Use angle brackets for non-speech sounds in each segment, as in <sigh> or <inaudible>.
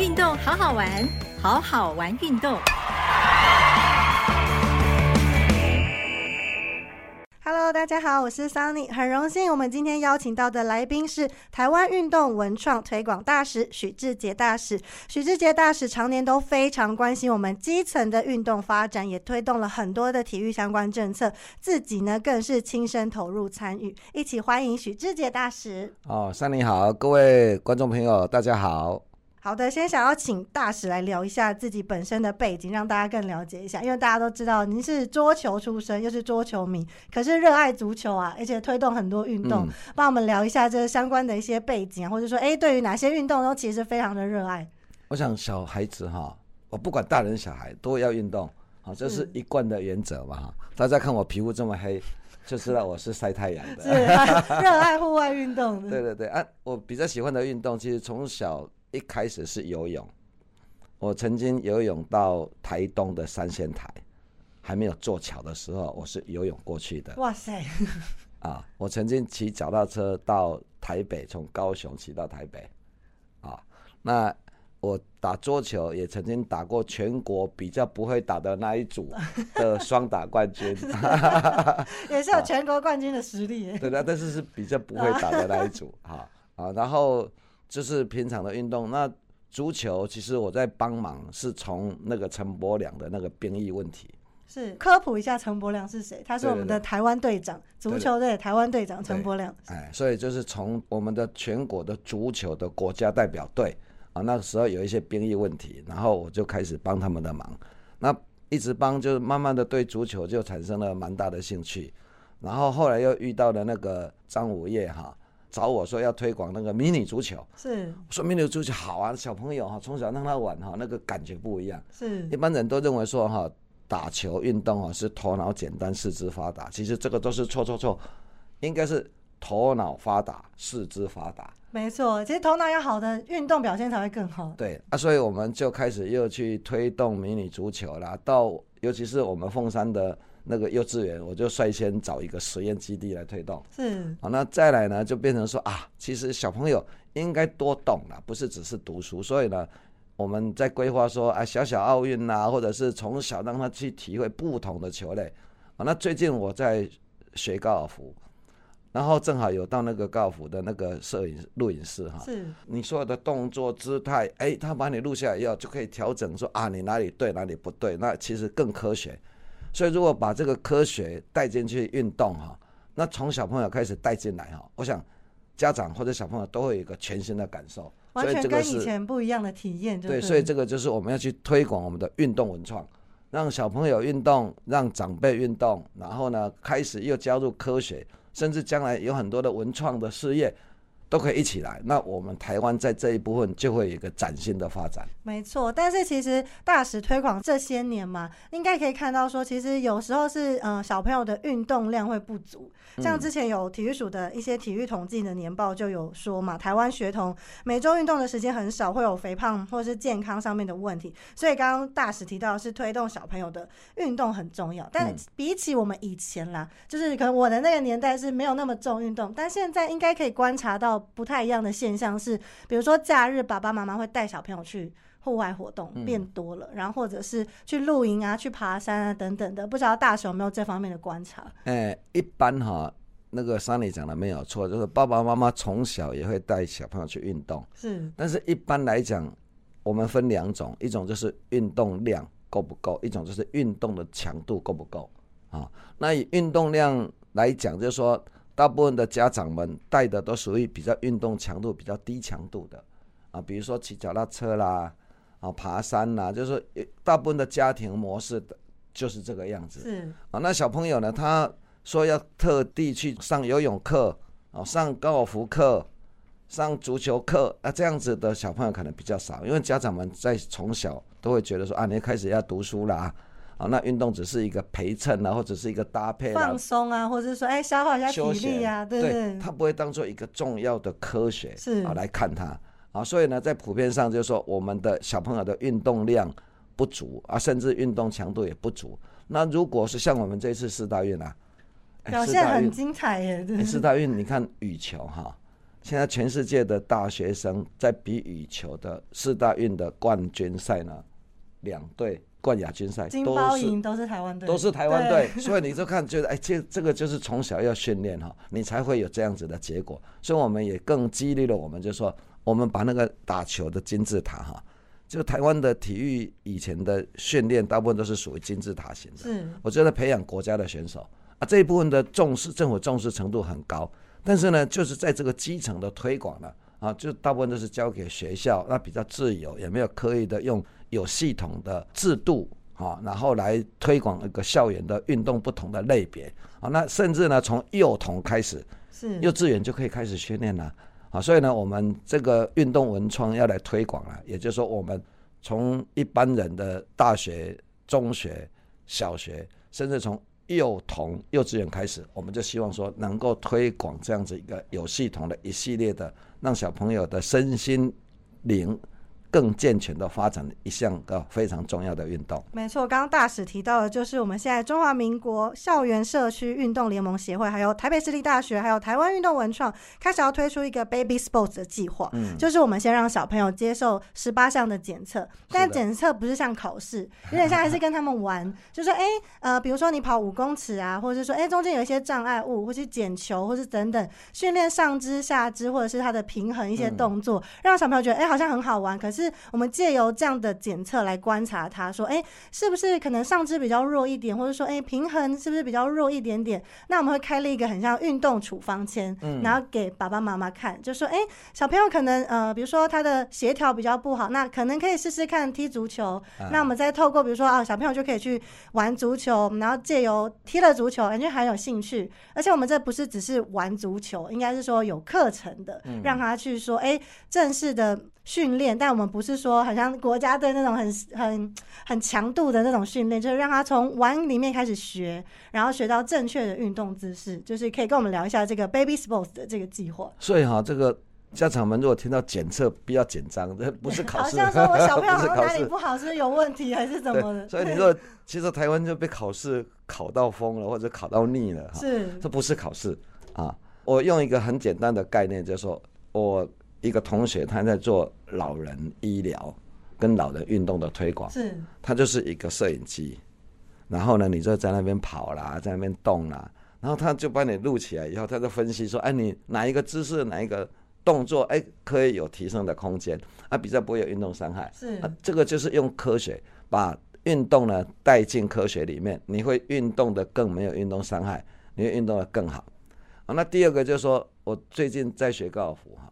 运动好好玩，好好玩运动。Hello，大家好，我是 Sunny，很荣幸我们今天邀请到的来宾是台湾运动文创推广大使许志杰大使。许志杰大使常年都非常关心我们基层的运动发展，也推动了很多的体育相关政策，自己呢更是亲身投入参与。一起欢迎许志杰大使。哦，Sunny 好，各位观众朋友，大家好。好的，先想要请大使来聊一下自己本身的背景，让大家更了解一下。因为大家都知道您是桌球出身，又是桌球迷，可是热爱足球啊，而且推动很多运动。帮我们聊一下这相关的一些背景啊，或者说，哎，对于哪些运动都其实非常的热爱。我想小孩子哈，我不管大人小孩都要运动，好，这是一贯的原则嘛哈。大家看我皮肤这么黑，就知道我是晒太阳的，<laughs> 热爱户外运动。<laughs> 对对对啊，我比较喜欢的运动，其实从小。一开始是游泳，我曾经游泳到台东的三仙台，还没有坐桥的时候，我是游泳过去的。哇塞！啊，我曾经骑脚踏车到台北，从高雄骑到台北。啊，那我打桌球也曾经打过全国比较不会打的那一组的双打冠军，<laughs> 也是有全国冠军的实力。对的，但是是比较不会打的那一组。<laughs> 哈啊，然后。就是平常的运动，那足球其实我在帮忙，是从那个陈伯良的那个兵役问题。是科普一下陈伯良是谁？他是我们的台湾队长，足球队台湾队长陈伯良。哎，所以就是从我们的全国的足球的国家代表队啊，那个时候有一些兵役问题，然后我就开始帮他们的忙。那一直帮，就慢慢的对足球就产生了蛮大的兴趣。然后后来又遇到了那个张武业哈。找我说要推广那个迷你足球，是说迷你足球好啊，小朋友哈从小让他玩哈，那个感觉不一样。是一般人都认为说哈打球运动啊是头脑简单四肢发达，其实这个都是错错错，应该是头脑发达四肢发达。没错，其实头脑要好的运动表现才会更好。对啊，所以我们就开始又去推动迷你足球啦，到尤其是我们凤山的。那个幼稚园，我就率先找一个实验基地来推动。是，好，那再来呢，就变成说啊，其实小朋友应该多动了，不是只是读书。所以呢，我们在规划说啊，小小奥运呐，或者是从小让他去体会不同的球类。啊，那最近我在学高尔夫，然后正好有到那个高尔夫的那个摄影录影室哈。是，你所有的动作姿态，哎，他把你录下来以后，就可以调整说啊，你哪里对，哪里不对，那其实更科学。所以，如果把这个科学带进去运动哈，那从小朋友开始带进来哈，我想家长或者小朋友都会有一个全新的感受，完全跟以前不一样的体验。对，所以这个就是我们要去推广我们的运动文创，让小朋友运动，让长辈运动，然后呢，开始又加入科学，甚至将来有很多的文创的事业。都可以一起来，那我们台湾在这一部分就会有一个崭新的发展。没错，但是其实大使推广这些年嘛，应该可以看到说，其实有时候是嗯小朋友的运动量会不足。像之前有体育署的一些体育统计的年报就有说嘛，台湾学童每周运动的时间很少，会有肥胖或是健康上面的问题。所以刚刚大使提到是推动小朋友的运动很重要，但比起我们以前啦，就是可能我的那个年代是没有那么重运动，但现在应该可以观察到。不太一样的现象是，比如说假日爸爸妈妈会带小朋友去户外活动变多了，然后或者是去露营啊、去爬山啊等等的，不知道大雄有没有这方面的观察？哎，一般哈，那个桑尼讲的没有错，就是爸爸妈妈从小也会带小朋友去运动，是。但是一般来讲，我们分两种，一种就是运动量够不够，一种就是运动的强度够不够啊。那以运动量来讲，就是说。大部分的家长们带的都属于比较运动强度比较低强度的，啊，比如说骑脚踏车啦，啊，爬山啦，就是大部分的家庭模式的就是这个样子。是啊，那小朋友呢，他说要特地去上游泳课，啊，上高尔夫课，上足球课，啊，这样子的小朋友可能比较少，因为家长们在从小都会觉得说啊，你开始要读书啦。啊，那运动只是一个陪衬啊，或者是一个搭配放松啊，或者是说，哎，消耗一下体力啊，对对？他不会当做一个重要的科学是。啊来看它啊，所以呢，在普遍上就是说，我们的小朋友的运动量不足啊，甚至运动强度也不足。那如果是像我们这次四大运啊，<laughs> 表现很精彩耶，四大运你看羽球哈，现在全世界的大学生在比羽球的四大运的冠军赛呢，两队冠亚军赛金包银都是台湾队，都是台湾队，<laughs> 所以你就看觉得，哎，这这个就是从小要训练哈，你才会有这样子的结果。所以我们也更激励了我们，就说我们把那个打球的金字塔哈，就台湾的体育以前的训练大部分都是属于金字塔型的，是。我觉得培养国家的选手啊，这一部分的重视，政府重视程度很高。但是呢，就是在这个基层的推广呢，啊，就大部分都是交给学校，那比较自由，也没有刻意的用有系统的制度啊，然后来推广一个校园的运动不同的类别啊。那甚至呢，从幼童开始，是幼稚园就可以开始训练了啊。所以呢，我们这个运动文创要来推广了，也就是说，我们从一般人的大学、中学、小学，甚至从幼童、幼稚园开始，我们就希望说能够推广这样子一个有系统的一系列的，让小朋友的身心灵更健全的发展一项个非常重要的运动。没错，刚刚大使提到的，就是我们现在中华民国校园社区运动联盟协会，还有台北市立大学，还有台湾运动文创，开始要推出一个 Baby Sports 的计划。嗯，就是我们先让小朋友接受十八项的检测，但检测不是像考试，有点像还是跟他们玩，<laughs> 就说哎、呃，比如说你跑五公尺啊，或者是说哎、中间有一些障碍物，或是捡球，或是等等，训练上肢、下肢，或者是他的平衡一些动作，让小朋友觉得哎、好像很好玩。可是我们借由这样的检测来观察他，说哎、是不是可能上肢比较弱一点，或者说哎、平衡是不是比较弱一点点？那我们会开了一个很像运动处方签，然后给爸爸妈妈看，就说哎、小朋友可能呃，比如说他的协调比较不好，那可能可以试试看踢足球。那我们再透过比如说啊，小朋友就可以去玩足球，然后借由踢了足球，感觉很有兴趣。而且我们这不是只是玩足球，应该是说有课程的，让他去说哎、正式的。训练，但我们不是说好像国家队那种很很很强度的那种训练，就是让他从玩里面开始学，然后学到正确的运动姿势，就是可以跟我们聊一下这个 Baby Sports 的这个计划。所以哈、这个家长们如果听到检测，不要紧张，这不是考试，好像说我小朋友 <laughs> 好像。哪里不好，是不是有问题还是怎么的？所以你说，其实台湾就被考试考到疯了，或者考到腻了哈。是这不是考试啊！我用一个很简单的概念，就是说我一个同学他在做老人医疗跟老人运动的推广，是他就是一个摄影机，然后呢，你就在那边跑啦，在那边动啦，然后他就把你录起来以后，他就分析说，哎，你哪一个姿势，哪一个动作，哎，可以有提升的空间，啊，比较不会有运动伤害。是啊，这个就是用科学把运动呢带进科学里面，你会运动的更没有运动伤害，你会运动的更好。啊，那第二个就是说我最近在学高尔夫哈，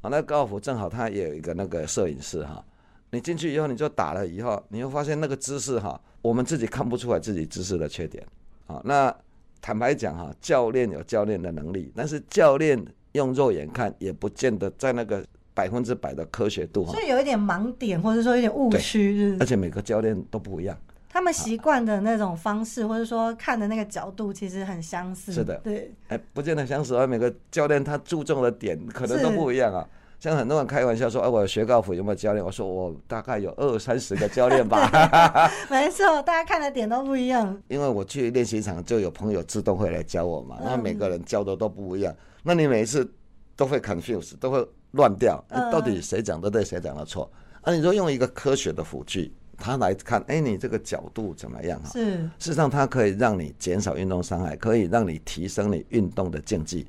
啊，那高尔夫正好它也有一个那个摄影师哈，你进去以后你就打了以后，你会发现那个姿势哈，我们自己看不出来自己姿势的缺点啊。那坦白讲哈，教练有教练的能力，但是教练用肉眼看也不见得在那个百分之百的科学度哈所，以有一点盲点，或者说有点误区，而且每个教练都不一样。他们习惯的那种方式，或者说看的那个角度，其实很相似。是的对，哎，不见得相似啊，每个教练他注重的点可能都不一样啊。像很多人开玩笑说，哎，我学高尔夫有没有教练？我说我大概有二三十个教练吧，<laughs> 没错，大家看的点都不一样。因为我去练习场就有朋友自动会来教我嘛，那每个人教的都不一样，那你每一次都会 confuse，都会乱掉，到底谁讲的对，谁讲的错？啊，你说用一个科学的辅具，他来看，哎，你这个角度怎么样啊？是事实上，它可以让你减少运动伤害，可以让你提升你运动的竞技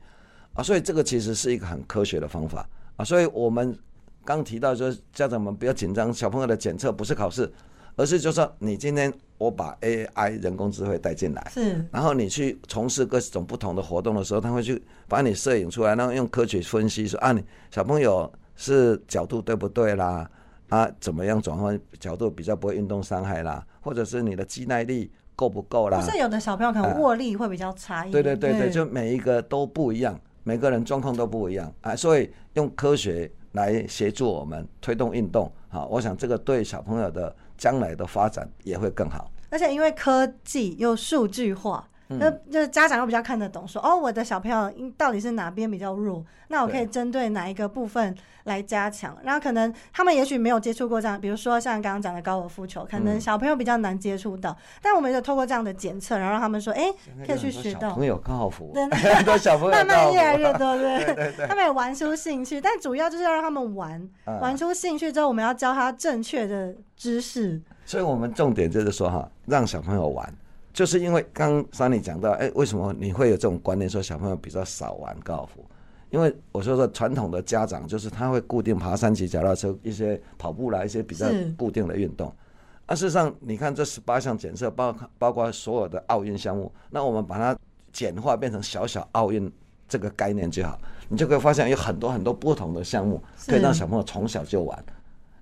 啊，所以这个其实是一个很科学的方法啊。所以我们刚提到说，家长们不要紧张，小朋友的检测不是考试，而是就说你今天我把 AI 人工智慧带进来，是然后你去从事各种不同的活动的时候，他会去把你摄影出来，然后用科学分析说啊，你小朋友是角度对不对啦？啊，怎么样转换角度比较不会运动伤害啦？或者是你的肌耐力够不够啦？不是有的小朋友可能握力会比较差一对点。对对对，就每一个都不一样，每个人状况都不一样啊，所以用科学来协助我们推动运动，好，我想这个对小朋友的将来的发展也会更好。而且因为科技又数据化，就就是家长又比较看得懂说哦，我的小朋友应到底是哪边比较弱，那我可以对。针对哪一个部分来加强。然后可能他们也许没有接触过这样，比如说像刚刚讲的高尔夫球，可能嗯。小朋友比较难接触到，但我们就透过这样的检测，然后让他们说，哎、可以去学到。小朋。友高尔夫，真的。<laughs> 很多小朋友慢慢越来越多，对。<laughs> 对对对。他们也玩出兴趣，但主要就是要让他们玩，嗯。玩出兴趣之后，我们要教他正确的知识。所以我们重点就是说哈，让小朋友玩，就是因为刚刚你讲到，哎、为什么你会有这种观念，说小朋友比较少玩高尔夫？因为我说说传统的家长就是他会固定爬山、骑脚踏车、一些跑步啦，一些比较固定的运动。啊，事实上，你看这十八项检测，包括包括所有的奥运项目，那我们把它简化变成小小奥运这个概念就好，你就可以发现有很多很多不同的项目，可以让小朋友从小就玩。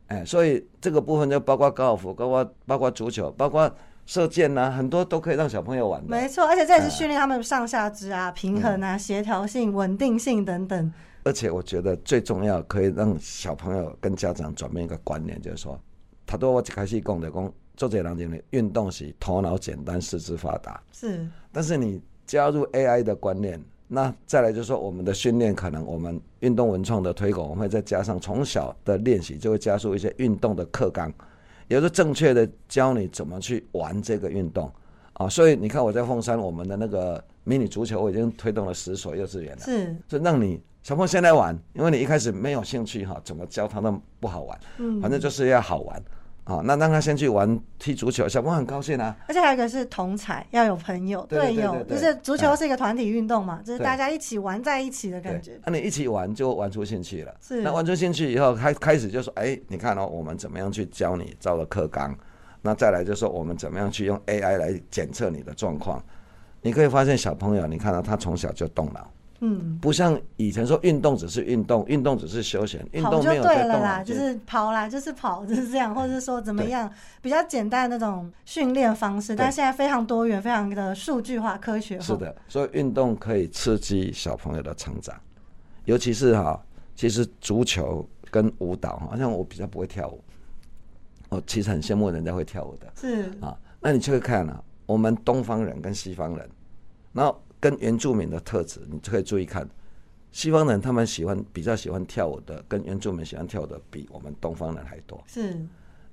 哎，所以这个部分就包括高尔夫，包括包括足球，包括射箭呐、很多都可以让小朋友玩的。没错，而且这也是训练他们上下肢啊、平衡啊、协调性、稳定性等等。而且我觉得最重要，可以让小朋友跟家长转变一个观念，就是说，他对我一开始讲的讲，做这人认为运动是头脑简单、四肢发达，是但是你加入 AI 的观念，那再来就是说，我们的训练可能我们运动文创的推广，我们会再加上从小的练习，就会加速一些运动的课纲，也就是正确的教你怎么去玩这个运动啊。所以你看我在凤山，我们的那个迷你足球，我已经推动了十所幼稚园了。是，就让你小朋友先来玩，因为你一开始没有兴趣哈，怎么教他都不好玩，嗯反正就是要好玩啊。那让他先去玩踢足球，小朋友很高兴啊。而且还有一个是同彩，要有朋友、对对对友，对对就是足球是一个团体运动嘛，就是大家一起玩在一起的感觉，。那你一起玩就玩出兴趣了。是那玩出兴趣以后，开开始就说，哎，你看哦，我们怎么样去教你照了课纲？那再来就说我们怎么样去用 AI 来检测你的状况？你可以发现小朋友，你看到他从小就动脑，嗯，不像以前说运动只是运动，运动只是休闲，运动就动没有在对了啦。就是跑啦，就是跑，就是这样，或者是说怎么样比较简单的那种训练方式，但现在非常多元，非常的数据化、科学化。是，的，所以运动可以刺激小朋友的成长，尤其是哈，其实足球跟舞蹈，好像我比较不会跳舞，我其实很羡慕人家会跳舞的是啊。那你去看啊，我们东方人跟西方人，然后跟原住民的特质，你就可以注意看，西方人他们喜欢比较喜欢跳舞的，跟原住民喜欢跳舞的比我们东方人还多。是，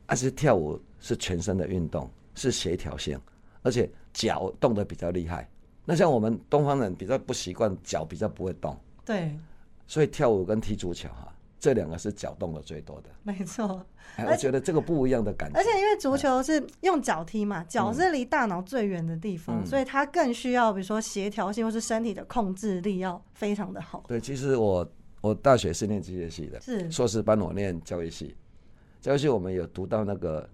而且跳舞是全身的运动，是协调性，而且脚动得比较厉害。那像我们东方人比较不习惯，脚比较不会动，对，所以跳舞跟踢足球哈，这两个是脚动的最多的。没错。我觉得这个不一样的感觉。而且因为足球是用脚踢嘛，脚嗯是离大脑最远的地方，所以它更需要比如说协调性或是身体的控制力要非常的好。对，其实我我大学是念机械系的，是硕士班我念教育系，教育系我们有读到那个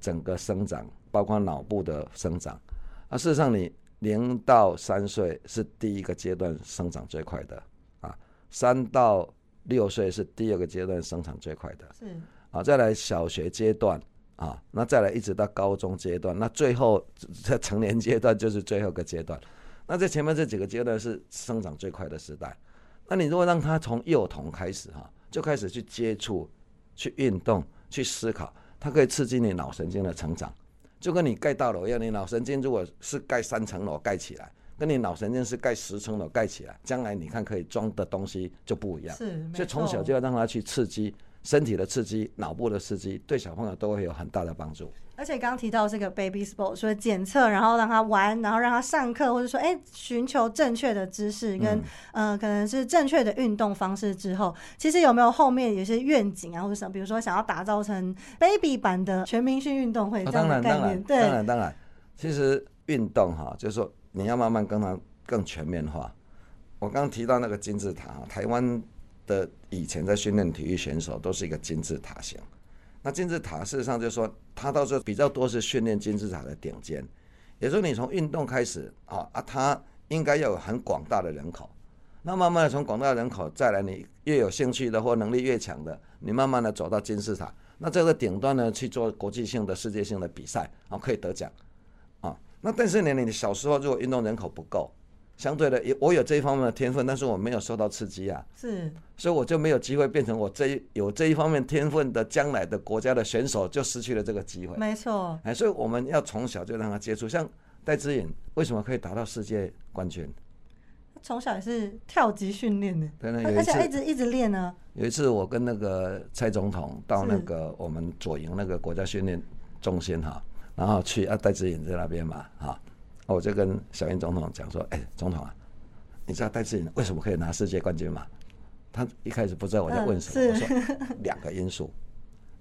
整个生长，包括脑部的生长。啊，事实上你零到三岁是第一个阶段生长最快的啊，三到六岁是第二个阶段生长最快的是啊，再来小学阶段啊，那再来一直到高中阶段，那最后 <laughs> 在成年阶段就是最后一个阶段。那在前面这几个阶段是生长最快的时代。那你如果让他从幼童开始哈，就开始去接触、去运动、去思考，它可以刺激你脑神经的成长，就跟你盖大楼一样，你脑神经如果是盖三层楼盖起来，跟你脑神经是盖十层楼盖起来，将来你看可以装的东西就不一样。是，没所以从小就要让他去刺激身体的刺激、脑部的刺激，对小朋友都会有很大的帮助。而且刚刚提到这个 baby sport，说检测，然后让他玩，然后让他上课，或者说哎寻求正确的知识嗯跟、呃可能是正确的运动方式之后，其实有没有后面有些愿景啊，或者什么，比如说想要打造成 baby 版的全民训运动会哦这样当然，当然，的概念？当对，然，当然。其实运动哈，就是说你要慢慢跟它更全面化。我刚提到那个金字塔，台湾的以前在训练体育选手都是一个金字塔型。那金字塔事实上就是说，它到时候比较多是训练金字塔的顶尖，也就是你从运动开始啊啊，它应该要有很广大的人口。那慢慢的从广大人口再来，你越有兴趣的或能力越强的，你慢慢的走到金字塔。那这个顶端呢，去做国际性的、世界性的比赛啊，可以得奖。那但是呢，你小时候如果运动人口不够，相对的，也我有这一方面的天分，但是我没有受到刺激啊，是所以我就没有机会变成我这一有这一方面天分的将来的国家的选手，就失去了这个机会。没错，哎，所以我们要从小就让他接触，像戴资颖为什么可以达到世界冠军？从小也是跳级训练的，对而且一直一直练呢。有一次我跟那个蔡总统到那个我们左营那个国家训练中心哈，然后去啊戴志颖在那边嘛啊，我就跟小英总统讲说，哎，总统啊，你知道戴志颖为什么可以拿世界冠军吗？他一开始不知道我在问什么，嗯我说两个因素，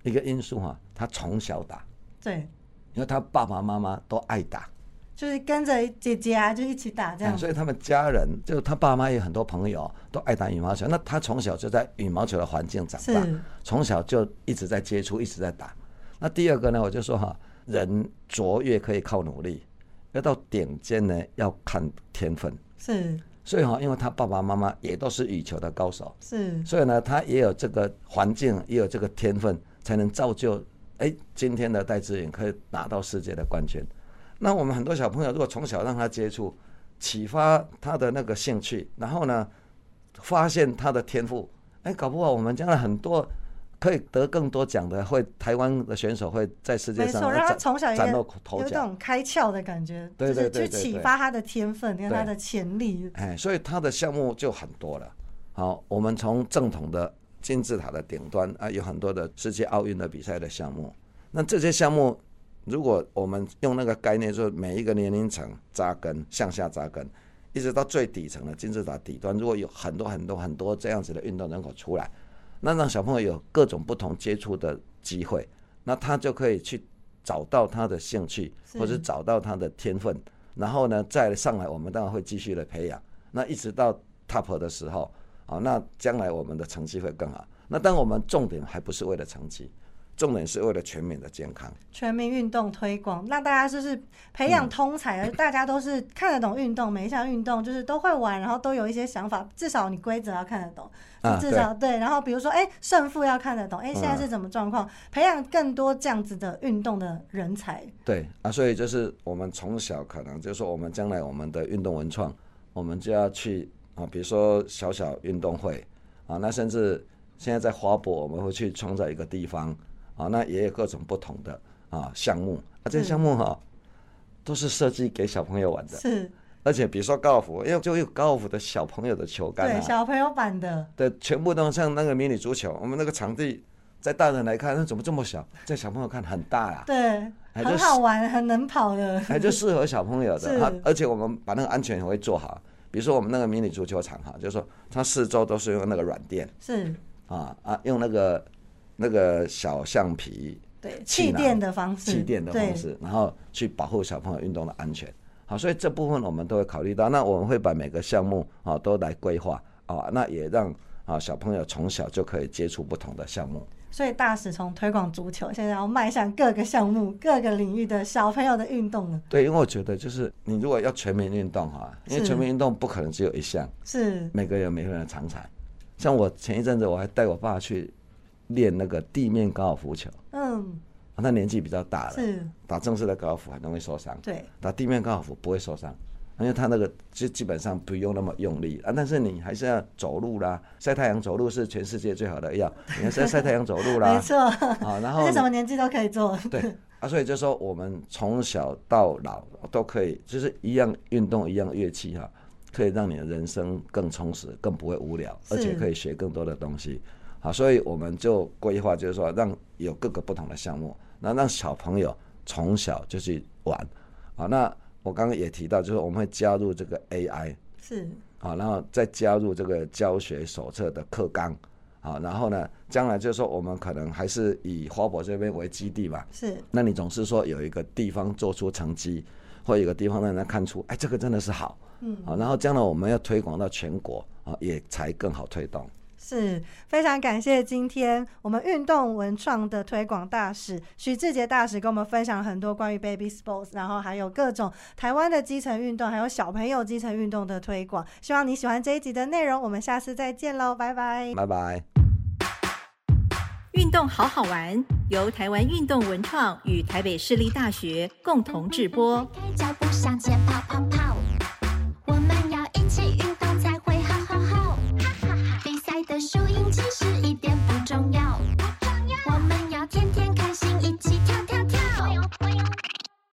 一个因素哈、他从小打，对，因为他爸爸妈妈都爱打，就是跟着姐姐啊，就一起打这样嗯。所以他们家人就他爸妈也有很多朋友都爱打羽毛球，那他从小就在羽毛球的环境长大是，从小就一直在接触，一直在打。那第二个呢，我就说哈，人卓越可以靠努力，要到顶尖呢要看天分。是所以哈，因为他爸爸妈妈也都是羽球的高手，是所以呢，他也有这个环境，也有这个天分，才能造就哎今天的戴志颖可以拿到世界的冠军。那我们很多小朋友如果从小让他接触，启发他的那个兴趣，然后呢，发现他的天赋，哎，搞不好我们将来很多可以得更多奖的，会台湾的选手会在世界上没错，让他崭从小有这。种开窍的感觉，对就是去启发他的天分跟他的潜力。哎，所以他的项目就很多了。好，我们从正统的金字塔的顶端啊，有很多的世界奥运的比赛的项目。那这些项目，如果我们用那个概念，就是每一个年龄层扎根，向下扎根，一直到最底层的金字塔底端，如果有很多很多很多这样子的运动人口出来，那让小朋友有各种不同接触的机会，那他就可以去找到他的兴趣，或者找到他的天分，然后呢再上来，我们当然会继续的培养。那一直到 top 的时候，啊，那将来我们的成绩会更好。那当我们重点还不是为了成绩，重点是为了全民的健康。全民运动推广，让大家就是培嗯养通才，而大家都是看得懂运动，每一项运动就是都会玩，然后都有一些想法，至少你规则要看得懂，啊至少对，然后比如说哎、胜负要看得懂，哎、现在嗯是怎么状况，培养更多这样子的运动的人才，对啊，所以就是我们从小可能就是说，我们将来我们的运动文创，我们就要去啊，比如说小小运动会啊，那甚至现在在花博，我们会去创造一个地方啊，那也有各种不同的啊项目啊，这些项目哈、都是设计给小朋友玩的，是而且比如说高尔夫，因为就有高尔夫的小朋友的球杆对啊，小朋友版的，对，全部都像那个迷你足球，我们那个场地在大人来看，那怎么这么小？在小朋友看很大啊。对，很好玩，很能跑的，还就适合小朋友的。它而且我们把那个安全也会做好，比如说我们那个迷你足球场哈，就是说它四周都是用那个软垫是啊啊，用那个那个小橡皮对气垫的方式，气垫的方式，然后去保护小朋友运动的安全。好，所以这部分我们都会考虑到。那我们会把每个项目啊都来规划啊，那也让啊小朋友从小就可以接触不同的项目。所以大使从推广足球，现在要迈向各个项目、各个领域的小朋友的运动了。对，因为我觉得就是你如果要全民运动哈，因为全民运动不可能只有一项，是每个人有每个人的长才。像我前一阵子我还带我爸去练那个地面高尔夫球，嗯，他年纪比较大了，是，打正式的高尔夫很容易受伤，对，打地面高尔夫不会受伤，因为他那个基基本上不用那么用力啊，但是你还是要走路啦，晒太阳走路是全世界最好的药，你还是要晒太阳走路啦。<laughs> 没，错，啊，然后什么年纪都可以做。对。啊，所以就说我们从小到老都可以，就是一样运动一样乐器哈、可以让你的人生更充实，更不会无聊，而且可以学更多的东西。好，所以我们就规划，就是说让有各个不同的项目，那让小朋友从小就去玩。啊，那我刚刚也提到，就是我们会加入这个 AI 是，啊，然后再加入这个教学手册的课纲。啊，然后呢，将来就是说我们可能还是以花博这边为基地嘛，是，那你总是说有一个地方做出成绩，或有一个地方让人家看出，哎，这个真的是好，嗯，啊，然后将来我们要推广到全国啊，也才更好推动。是非常感谢今天我们运动文创的推广大使许志杰大使跟我们分享很多关于 baby sports，然后还有各种台湾的基层运动，还有小朋友基层运动的推广。希望你喜欢这一集的内容，我们下次再见喽，拜拜。拜拜。运动好好玩，由台湾运动文创与台北市立大学共同制播。脚步向前跑跑跑，